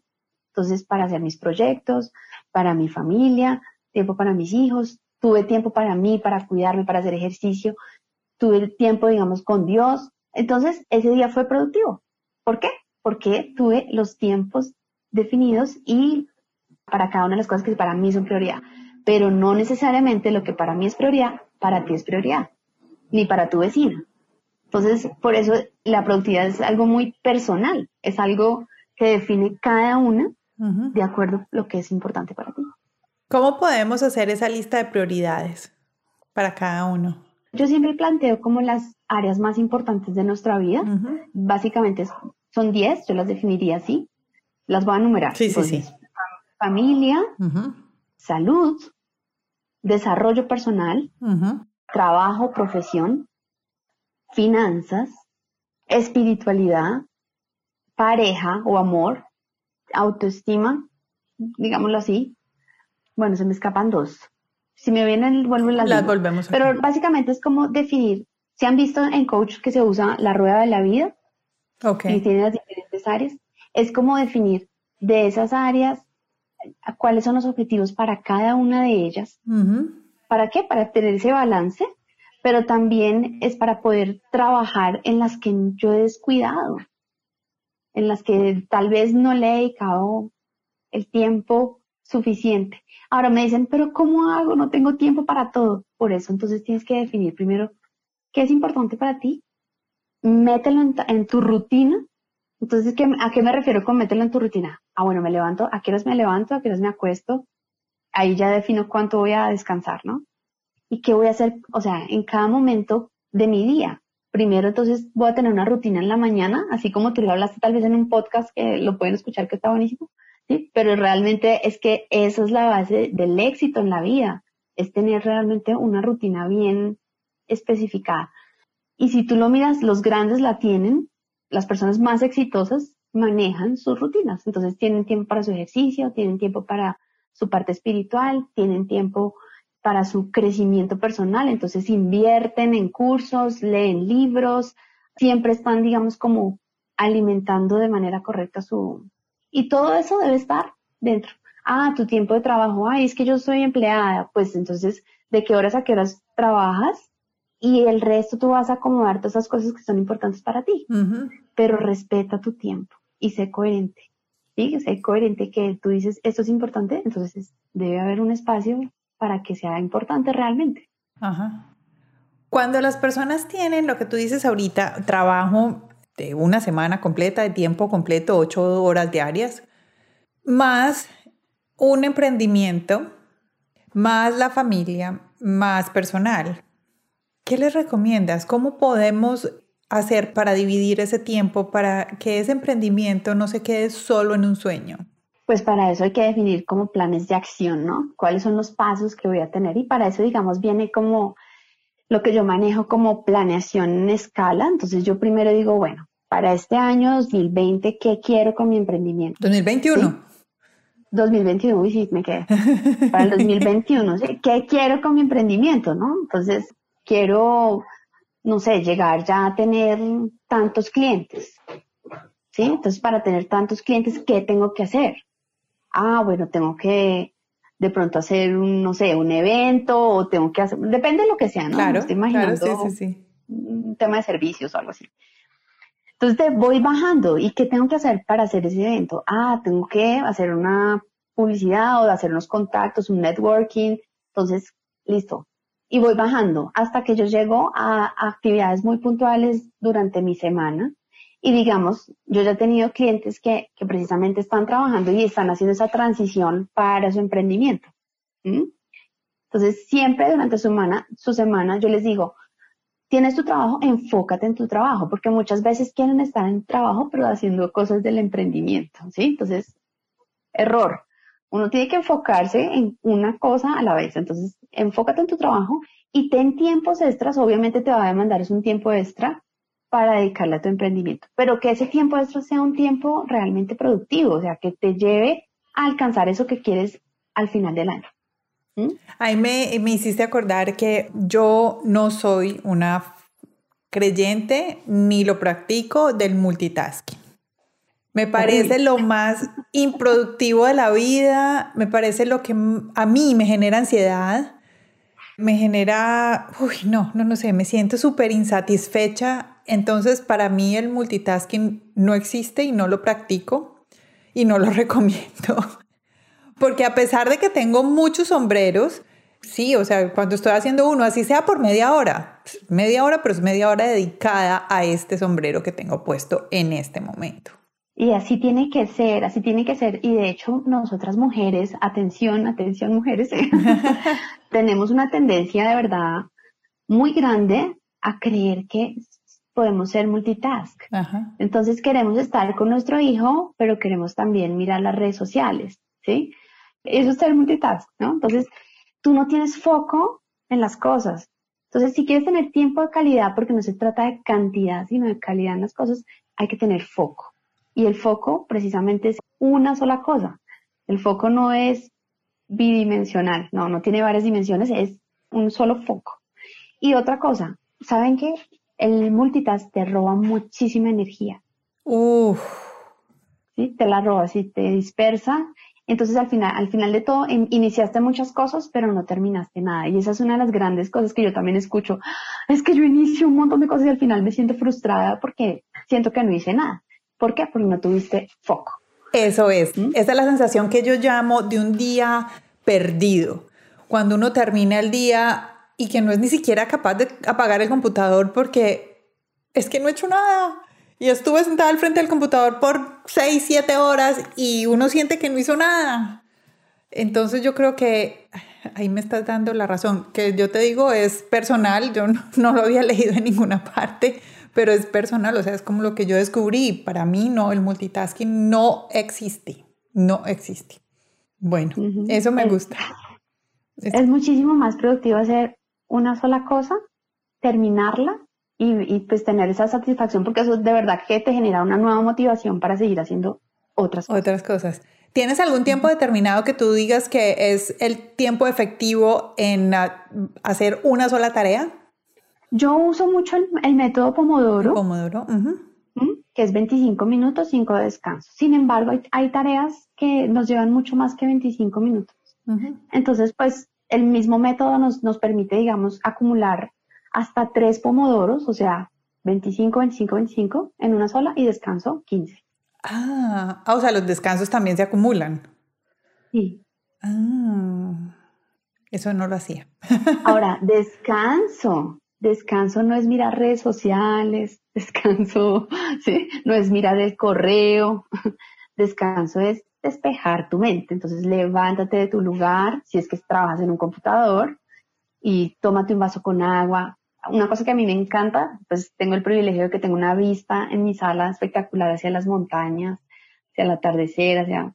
Entonces, para hacer mis proyectos, para mi familia, tiempo para mis hijos, tuve tiempo para mí, para cuidarme, para hacer ejercicio, tuve tiempo, digamos, con Dios. Entonces, ese día fue productivo. ¿Por qué? Porque tuve los tiempos definidos y para cada una de las cosas que para mí son prioridad, pero no necesariamente lo que para mí es prioridad, para ti es prioridad, ni para tu vecina. Entonces, por eso la productividad es algo muy personal, es algo que define cada una de acuerdo a lo que es importante para ti. ¿Cómo podemos hacer esa lista de prioridades para cada uno? Yo siempre planteo como las áreas más importantes de nuestra vida. Básicamente son 10, yo las definiría así. Las voy a enumerar. Sí, sí, sí familia, salud, desarrollo personal, trabajo, profesión, finanzas, espiritualidad, pareja o amor, autoestima, digámoslo así. Bueno, se me escapan dos. Si me vienen, vuelvo las, las volvemos. Pero básicamente es como definir. Si han visto en coach que se usa la rueda de la vida okay. y tiene las diferentes áreas, es como definir de esas áreas cuáles son los objetivos para cada una de ellas. ¿Para qué? Para tener ese balance, pero también es para poder trabajar en las que yo he descuidado, en las que tal vez no le he dedicado el tiempo suficiente. Ahora me dicen, pero ¿cómo hago? No tengo tiempo para todo. Por eso entonces tienes que definir primero qué es importante para ti, mételo en tu rutina entonces, ¿a qué me refiero con mételo en tu rutina? Ah, bueno, me levanto, ¿a qué horas me levanto? ¿A qué horas me acuesto? Ahí ya defino cuánto voy a descansar, ¿no? Y qué voy a hacer, o sea, en cada momento, de mi día. Primero, entonces voy a tener una rutina en la mañana, así como tú lo hablaste tal vez en un podcast que lo pueden escuchar que está buenísimo, ¿sí? Pero realmente es que eso es la base del éxito en la vida, es tener realmente una rutina bien especificada. Y si tú lo miras, los grandes la tienen, las personas más exitosas manejan sus rutinas. Entonces tienen tiempo para su ejercicio, tienen tiempo para su parte espiritual, tienen tiempo para su crecimiento personal. Entonces invierten en cursos, leen libros, siempre están, digamos, como alimentando de manera correcta su... Y todo eso debe estar dentro. Ah, tu tiempo de trabajo, ay, es que yo soy empleada, pues entonces, ¿de qué horas a qué horas trabajas? Y el resto tú vas a acomodar todas esas cosas que son importantes para ti. Pero respeta tu tiempo y sé coherente. ¿sí? Sé coherente que tú dices, esto es importante, entonces debe haber un espacio para que sea importante realmente. Ajá. Cuando las personas tienen lo que tú dices ahorita, trabajo de una semana completa, de tiempo completo, ocho horas diarias, más un emprendimiento, más la familia, más personal. ¿Qué les recomiendas? ¿Cómo podemos hacer para dividir ese tiempo para que ese emprendimiento no se quede solo en un sueño? Pues para eso hay que definir como planes de acción, ¿no? ¿Cuáles son los pasos que voy a tener? Y para eso, digamos, viene como lo que yo manejo como planeación en escala. Entonces yo primero digo, bueno, para este año 2020, ¿qué quiero con mi emprendimiento? 2021. 2021, uy, sí, me quedé. Para el 2021, ¿sí? ¿qué quiero con mi emprendimiento, no? Entonces, quiero no sé, llegar ya a tener tantos clientes. ¿Sí? Entonces, para tener tantos clientes, ¿qué tengo que hacer? Ah, bueno, tengo que de pronto hacer un, no sé, un evento o tengo que hacer, depende de lo que sea, ¿no? Claro, estoy imaginando sí, sí, sí. un tema de servicios o algo así. Entonces voy bajando y ¿qué tengo que hacer para hacer ese evento? Ah, tengo que hacer una publicidad o hacer unos contactos, un networking. Entonces, listo, y voy bajando hasta que yo llego a actividades muy puntuales durante mi semana. Y digamos, yo ya he tenido clientes que, precisamente están trabajando y están haciendo esa transición para su emprendimiento. Entonces, siempre durante su semana, su semana yo les digo, tienes tu trabajo, enfócate en tu trabajo, porque muchas veces quieren estar en trabajo, pero haciendo cosas del emprendimiento, ¿sí? Entonces, error. Uno tiene que enfocarse en una cosa a la vez. Entonces, enfócate en tu trabajo y ten tiempos extras. Obviamente te va a demandar es un tiempo extra para dedicarle a tu emprendimiento, pero que ese tiempo extra sea un tiempo realmente productivo, o sea, que te lleve a alcanzar eso que quieres al final del año. ¿Mm? Ahí me, me hiciste acordar que yo no soy una creyente ni lo practico del multitasking. Me parece lo más improductivo de la vida, me parece lo que a mí me genera ansiedad, me genera, uy, no, no, no sé, me siento súper insatisfecha. Entonces, para mí el multitasking no existe y no lo practico y no lo recomiendo. Porque a pesar de que tengo muchos sombreros, sí, o sea, cuando estoy haciendo uno, así sea por media hora, media hora, pero es media hora dedicada a este sombrero que tengo puesto en este momento. Y así tiene que ser, así tiene que ser. Y de hecho, nosotras mujeres, atención, atención mujeres, tenemos una tendencia de verdad muy grande a creer que podemos ser multitask. Entonces queremos estar con nuestro hijo, pero queremos también mirar las redes sociales, ¿sí? Eso es ser multitask, ¿no? Entonces, tú no tienes foco en las cosas. Entonces, si quieres tener tiempo de calidad, porque no se trata de cantidad, sino de calidad en las cosas, hay que tener foco. Y el foco precisamente es una sola cosa. El foco no es bidimensional, no, no tiene varias dimensiones, es un solo foco. Y otra cosa, ¿saben qué? El multitask te roba muchísima energía. Uf. ¿Sí? Te la roba, sí, te dispersa. Entonces al final, al final de todo, iniciaste muchas cosas, pero no terminaste nada. Y esa es una de las grandes cosas que yo también escucho. Es que yo inicio un montón de cosas y al final me siento frustrada porque siento que no hice nada. ¿Por qué? Porque no tuviste foco. Eso es. ¿Mm? Esa es la sensación que yo llamo de un día perdido. Cuando uno termina el día y que no es ni siquiera capaz de apagar el computador porque es que no he hecho nada. Y estuve sentada al frente del computador por 6, 7 horas y uno siente que no hizo nada. Entonces yo creo que ahí me estás dando la razón. Que yo te digo es personal, yo no, lo había leído en ninguna parte, pero es personal, o sea, es como lo que yo descubrí. Para mí no, el multitasking no existe, no existe. Bueno, eso me gusta. Es muchísimo más productivo hacer una sola cosa, terminarla y, y, pues tener esa satisfacción porque eso de verdad que te genera una nueva motivación para seguir haciendo otras cosas. Otras cosas. ¿Tienes algún tiempo determinado que tú digas que es el tiempo efectivo en ah, hacer una sola tarea? Yo uso mucho el, método Pomodoro. Pomodoro, que es 25 minutos, 5 descansos. Sin embargo, hay, tareas que nos llevan mucho más que 25 minutos. Entonces, pues el mismo método nos, nos permite, digamos, acumular hasta tres pomodoros, o sea, 25, 25, 25 en una sola y descanso 15. Ah, o sea, los descansos también se acumulan. Sí. Ah, eso no lo hacía. Ahora, descanso. Descanso no es mirar redes sociales, descanso ¿sí? no es mirar el correo, descanso es despejar tu mente. Entonces, levántate de tu lugar, si es que trabajas en un computador, y tómate un vaso con agua, una cosa que a mí me encanta, pues tengo el privilegio de que tengo una vista en mi sala espectacular hacia las montañas, hacia el atardecer, hacia...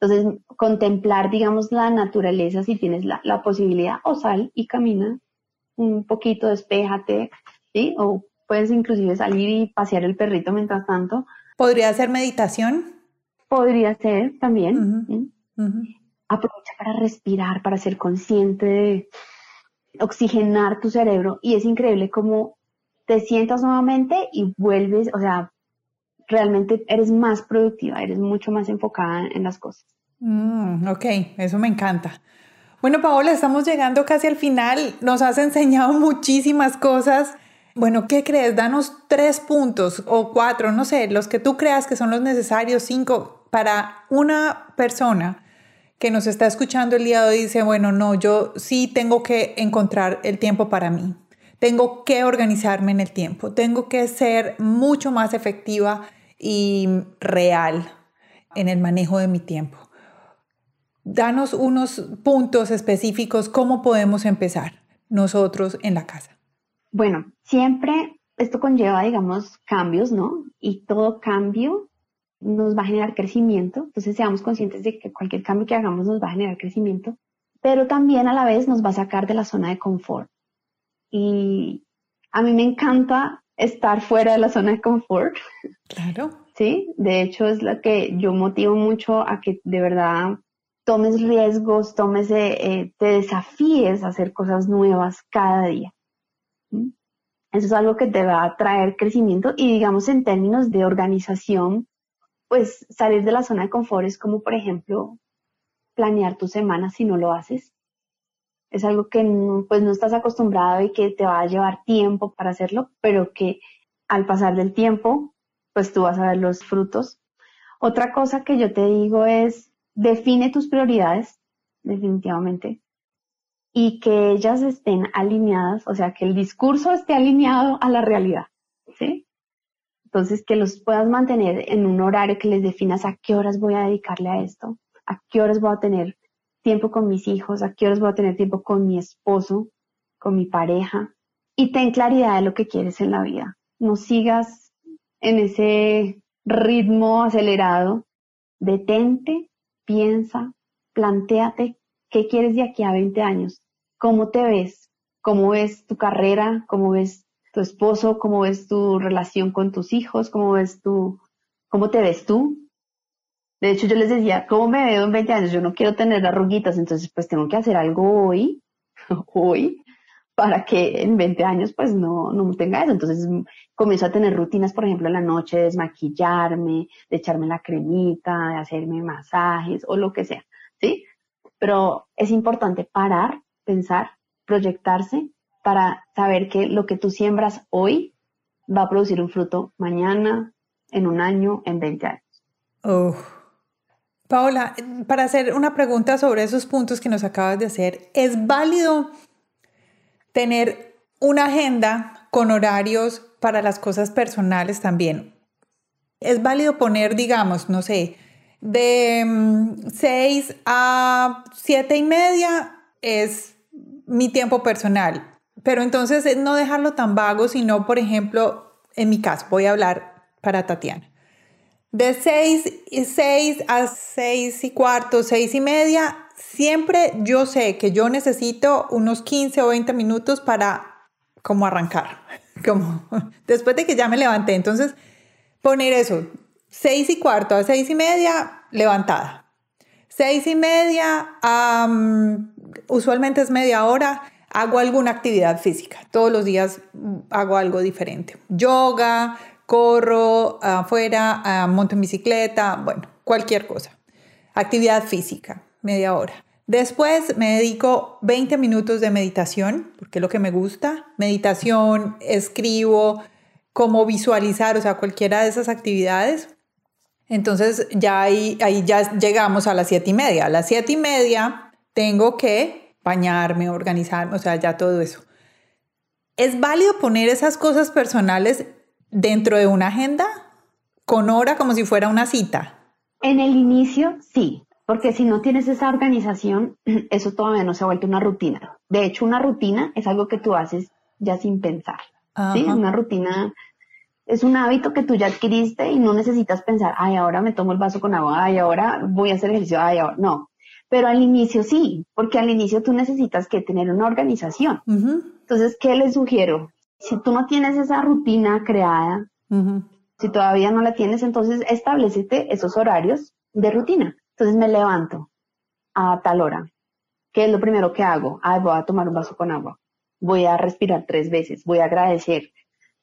Entonces, contemplar, digamos, la naturaleza, si tienes la, posibilidad, o sal y camina un poquito, despéjate, ¿sí? O puedes inclusive salir y pasear el perrito mientras tanto. ¿Podría ser meditación? Podría ser también. Aprovecha para respirar, para ser consciente de oxigenar tu cerebro y es increíble cómo te sientas nuevamente y vuelves, o sea, realmente eres más productiva, eres mucho más enfocada en las cosas. Mm, ok, eso me encanta. Bueno, Paola, estamos llegando casi al final. Nos has enseñado muchísimas cosas. Bueno, ¿qué crees? Danos tres puntos o cuatro, no sé, los que tú creas que son los necesarios, cinco, para una persona que nos está escuchando el día de hoy dice, bueno, no, yo sí tengo que encontrar el tiempo para mí. Tengo que organizarme en el tiempo. Tengo que ser mucho más efectiva y real en el manejo de mi tiempo. Danos unos puntos específicos, cómo podemos empezar nosotros en la casa. Bueno, siempre esto conlleva, digamos, cambios, ¿no? Y todo cambio nos va a generar crecimiento, entonces seamos conscientes de que cualquier cambio que hagamos nos va a generar crecimiento, pero también a la vez nos va a sacar de la zona de confort. Y a mí me encanta estar fuera de la zona de confort. Claro. Sí, de hecho es lo que yo motivo mucho a que de verdad tomes riesgos, tomes, eh, eh, te desafíes a hacer cosas nuevas cada día. ¿Mm? Eso es algo que te va a traer crecimiento y digamos en términos de organización, pues salir de la zona de confort es como, por ejemplo, planear tu semana si no lo haces. Es algo que pues no estás acostumbrado y que te va a llevar tiempo para hacerlo, pero que al pasar del tiempo, pues tú vas a ver los frutos. Otra cosa que yo te digo es, define tus prioridades, definitivamente, y que ellas estén alineadas, o sea, que el discurso esté alineado a la realidad, ¿sí? Entonces, que los puedas mantener en un horario que les definas a qué horas voy a dedicarle a esto, a qué horas voy a tener tiempo con mis hijos, a qué horas voy a tener tiempo con mi esposo, con mi pareja. Y ten claridad de lo que quieres en la vida. No sigas en ese ritmo acelerado. Detente, piensa, planteate qué quieres de aquí a 20 años. ¿Cómo te ves? ¿Cómo ves tu carrera? ¿Cómo ves tu esposo, cómo ves tu relación con tus hijos, cómo ves tu, cómo te ves tú. De hecho, yo les decía, ¿cómo me veo en 20 años? Yo no quiero tener arruguitas, entonces pues tengo que hacer algo hoy, hoy, para que en 20 años pues no, no tenga eso. Entonces comienzo a tener rutinas, por ejemplo, en la noche, de desmaquillarme, de echarme la cremita, de hacerme masajes o lo que sea, ¿sí? Pero es importante parar, pensar, proyectarse para saber que lo que tú siembras hoy va a producir un fruto mañana, en un año, en 20 años. Oh. Paola, para hacer una pregunta sobre esos puntos que nos acabas de hacer, ¿es válido tener una agenda con horarios para las cosas personales también? ¿Es válido poner, digamos, no sé, de 6 mm, a 7 y media es mi tiempo personal. Pero entonces es no dejarlo tan vago, sino, por ejemplo, en mi caso, voy a hablar para Tatiana. De 6, a 6 y cuarto, 6 y media, siempre yo sé que yo necesito unos 15 o 20 minutos para como arrancar, como después de que ya me levanté. Entonces, poner eso, 6 y cuarto a 6 y media, levantada. 6 y media, usualmente es media hora, hago alguna actividad física. Todos los días hago algo diferente. Yoga, corro afuera, monto en bicicleta, bueno, cualquier cosa. Actividad física, media hora. Después me dedico 20 minutos de meditación, porque es lo que me gusta. Meditación, escribo, cómo visualizar, o sea, cualquiera de esas actividades. Entonces ya ahí, ahí ya llegamos a las siete y media. A las siete y media tengo que bañarme, organizarme, o sea, ya todo eso. ¿Es válido poner esas cosas personales dentro de una agenda con hora como si fuera una cita? En el inicio, sí, porque si no tienes esa organización, eso todavía no se ha vuelto una rutina. De hecho, una rutina es algo que tú haces ya sin pensar. ¿sí? Una rutina es un hábito que tú ya adquiriste y no necesitas pensar, ay, ahora me tomo el vaso con agua, ay, ahora voy a hacer ejercicio, ay, ahora no. Pero al inicio sí, porque al inicio tú necesitas que tener una organización. Entonces, ¿qué les sugiero? Si tú no tienes esa rutina creada, si todavía no la tienes, entonces establecete esos horarios de rutina. Entonces me levanto a tal hora. ¿Qué es lo primero que hago? Ay, voy a tomar un vaso con agua. Voy a respirar tres veces. Voy a agradecer.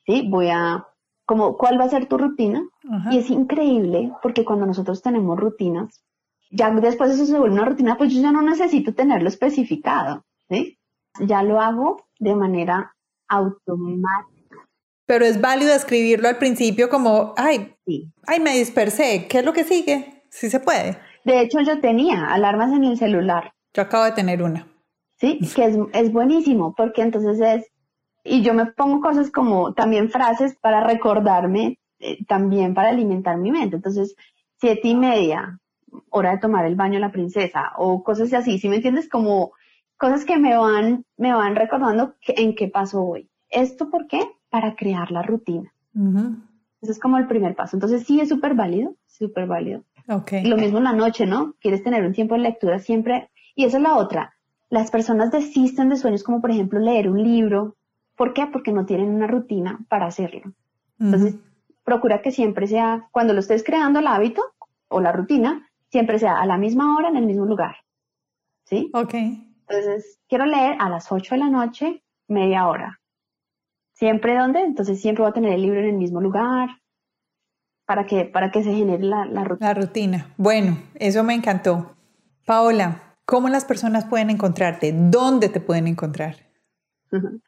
¿Sí? Voy a como cuál va a ser tu rutina. Y es increíble porque cuando nosotros tenemos rutinas, ya después eso se vuelve una rutina, pues yo ya no necesito tenerlo especificado, ¿sí? Ya lo hago de manera automática. Pero es válido escribirlo al principio como, ay, sí. ay, me dispersé, ¿qué es lo que sigue? Sí se puede. De hecho, yo tenía alarmas en el celular. Yo acabo de tener una. Sí, que es, es buenísimo, porque entonces es, y yo me pongo cosas como también frases para recordarme, eh, también para alimentar mi mente. Entonces, siete y media, hora de tomar el baño la princesa, o cosas así, ¿sí me entiendes? Como cosas que me van, me van recordando en qué paso hoy. ¿Esto por qué? Para crear la rutina. Eso es como el primer paso. Entonces sí es súper válido, súper válido. Okay. Lo mismo en la noche, ¿no? Quieres tener un tiempo de lectura siempre. Y esa es la otra. Las personas desisten de sueños como por ejemplo leer un libro. ¿Por qué? Porque no tienen una rutina para hacerlo. Entonces, procura que siempre sea, cuando lo estés creando el hábito o la rutina, siempre sea a la misma hora en el mismo lugar. ¿Sí? Ok. Entonces, quiero leer a las 8 de la noche, media hora. ¿Siempre dónde? Entonces, siempre voy a tener el libro en el mismo lugar, para que, para que se genere la, rutina. La rutina. Bueno, eso me encantó. Paola, ¿cómo las personas pueden encontrarte? ¿Dónde te pueden encontrar?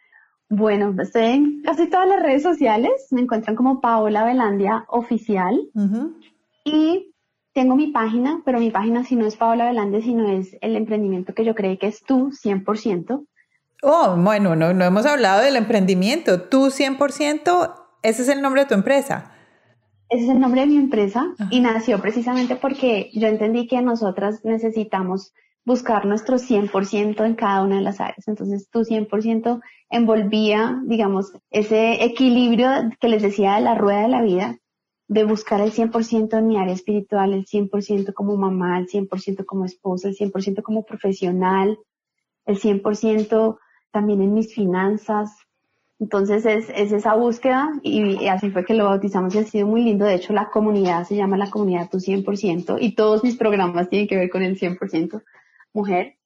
Bueno, estoy en casi todas las redes sociales. Me encuentran como Paola Velandia Oficial. Y tengo mi página, pero mi página si no es Paola Velandia, sino es el emprendimiento que yo creí que es tú, 100%. Oh, bueno, no, no hemos hablado del emprendimiento. Tú 100%, ese es el nombre de tu empresa. Ese es el nombre de mi empresa y nació precisamente porque yo entendí que nosotras necesitamos buscar nuestro 100% en cada una de las áreas. Entonces, tu 100% envolvía, digamos, ese equilibrio que les decía de la rueda de la vida, de buscar el 100% en mi área espiritual, el 100% como mamá, el 100% como esposa, el 100% como profesional, el 100% también en mis finanzas, entonces es, esa búsqueda y, así fue que lo bautizamos y ha sido muy lindo. De hecho, la comunidad se llama la comunidad Tu 100% y todos mis programas tienen que ver con el 100% mujer.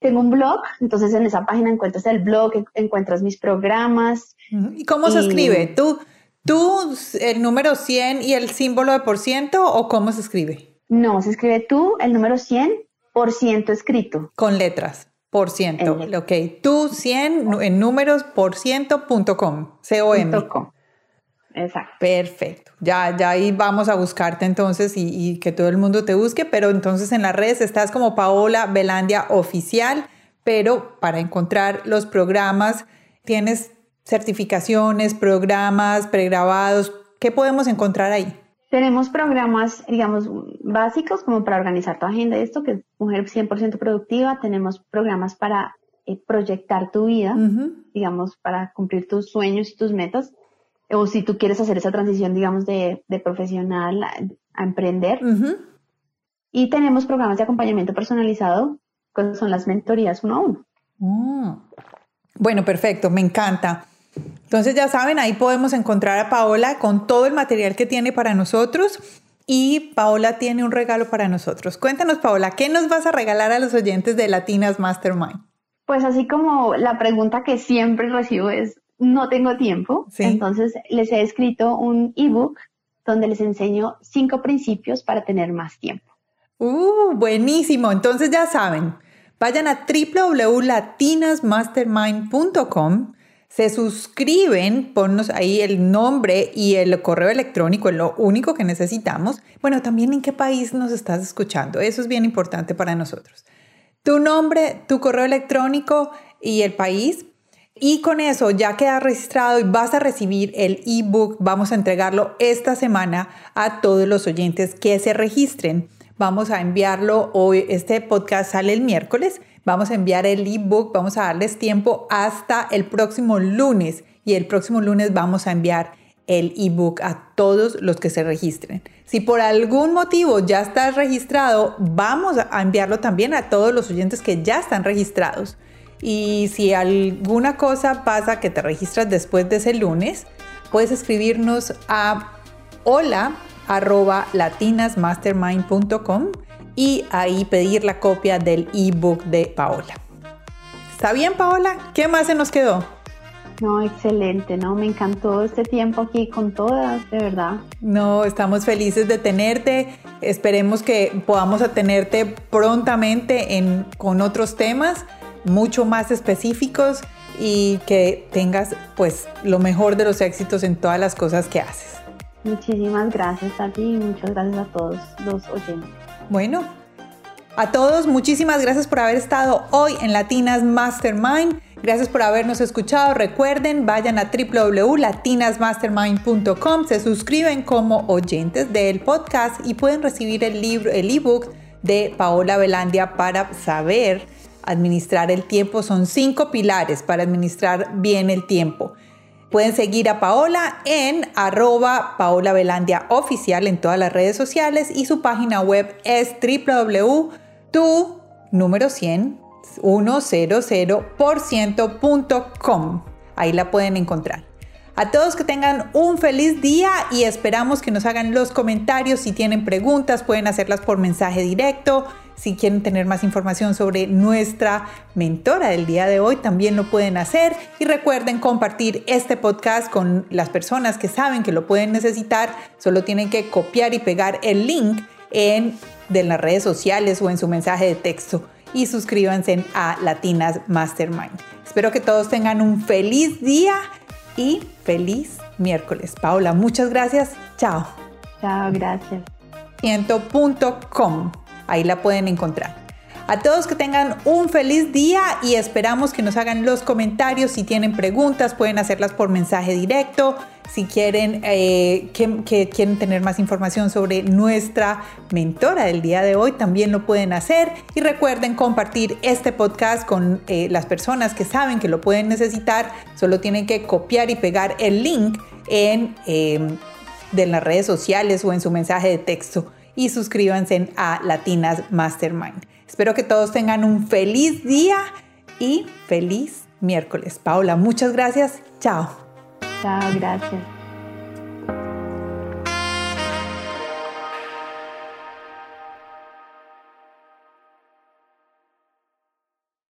Tengo un blog, entonces en esa página encuentras el blog, encuentras mis programas. ¿Y cómo se escribe? ¿Tú, ¿Tú el número 100 y el símbolo de por ciento o cómo se escribe? No, se escribe tú el número 100 por ciento escrito. Con letras. Por ciento. Ok. Tú 100 en números por ciento punto com. C-O-M. Exacto. Perfecto. Ya, ya ahí vamos a buscarte entonces y, que todo el mundo te busque, pero entonces en las redes estás como Paola Belandia Oficial, pero para encontrar los programas tienes certificaciones, programas pregrabados. ¿Qué podemos encontrar ahí? Tenemos programas, digamos, básicos como para organizar tu agenda, esto que es Mujer 100% Productiva. Tenemos programas para eh, proyectar tu vida, digamos, para cumplir tus sueños y tus metas. O si tú quieres hacer esa transición, digamos, de, profesional a, emprender. Y tenemos programas de acompañamiento personalizado, que son las mentorías uno a uno. Mm. Bueno, perfecto, me encanta. Entonces ya saben, ahí podemos encontrar a Paola con todo el material que tiene para nosotros y Paola tiene un regalo para nosotros. Cuéntanos, Paola, ¿qué nos vas a regalar a los oyentes de Latinas Mastermind? Pues así como la pregunta que siempre recibo es, no tengo tiempo, entonces les he escrito un ebook donde les enseño cinco principios para tener más tiempo. Uh, buenísimo. Entonces ya saben, vayan a www.latinasmastermind.com se suscriben, ponnos ahí el nombre y el correo electrónico, es lo único que necesitamos. Bueno, también en qué país nos estás escuchando, eso es bien importante para nosotros. Tu nombre, tu correo electrónico y el país. Y con eso ya queda registrado y vas a recibir el ebook. Vamos a entregarlo esta semana a todos los oyentes que se registren. Vamos a enviarlo hoy. Este podcast sale el miércoles Vamos a enviar el ebook, vamos a darles tiempo hasta el próximo lunes y el próximo lunes vamos a enviar el ebook a todos los que se registren. Si por algún motivo ya estás registrado, vamos a enviarlo también a todos los oyentes que ya están registrados. Y si alguna cosa pasa que te registras después de ese lunes, puedes escribirnos a hola latinasmastermind.com y ahí pedir la copia del ebook de Paola. ¿Está bien, Paola? ¿Qué más se nos quedó? No, excelente, ¿no? Me encantó este tiempo aquí con todas, de verdad. No, estamos felices de tenerte. Esperemos que podamos tenerte prontamente en, con otros temas mucho más específicos y que tengas pues lo mejor de los éxitos en todas las cosas que haces. Muchísimas gracias a ti y muchas gracias a todos los oyentes. Bueno, a todos muchísimas gracias por haber estado hoy en Latinas Mastermind. Gracias por habernos escuchado. Recuerden, vayan a www.latinasmastermind.com, se suscriben como oyentes del podcast y pueden recibir el libro, el ebook de Paola Velandia para saber administrar el tiempo. Son cinco pilares para administrar bien el tiempo. Pueden seguir a Paola en arroba Paola oficial en todas las redes sociales y su página web es www.tu número 100 100%.com. Ahí la pueden encontrar. A todos que tengan un feliz día y esperamos que nos hagan los comentarios. Si tienen preguntas, pueden hacerlas por mensaje directo. Si quieren tener más información sobre nuestra mentora del día de hoy, también lo pueden hacer. Y recuerden compartir este podcast con las personas que saben que lo pueden necesitar. Solo tienen que copiar y pegar el link en de las redes sociales o en su mensaje de texto y suscríbanse a Latinas Mastermind. Espero que todos tengan un feliz día y feliz miércoles. Paola, muchas gracias. Chao. Chao, gracias. Ciento.com. Ahí la pueden encontrar. A todos que tengan un feliz día y esperamos que nos hagan los comentarios. Si tienen preguntas, pueden hacerlas por mensaje directo. Si quieren, eh, que, quieren tener más información sobre nuestra mentora del día de hoy, también lo pueden hacer. Y recuerden compartir este podcast con eh, las personas que saben que lo pueden necesitar. Solo tienen que copiar y pegar el link en, eh, de las redes sociales o en su mensaje de texto y suscríbanse a Latinas Mastermind. Espero que todos tengan un feliz día y feliz miércoles. Paula, muchas gracias. Chao. Chao, gracias.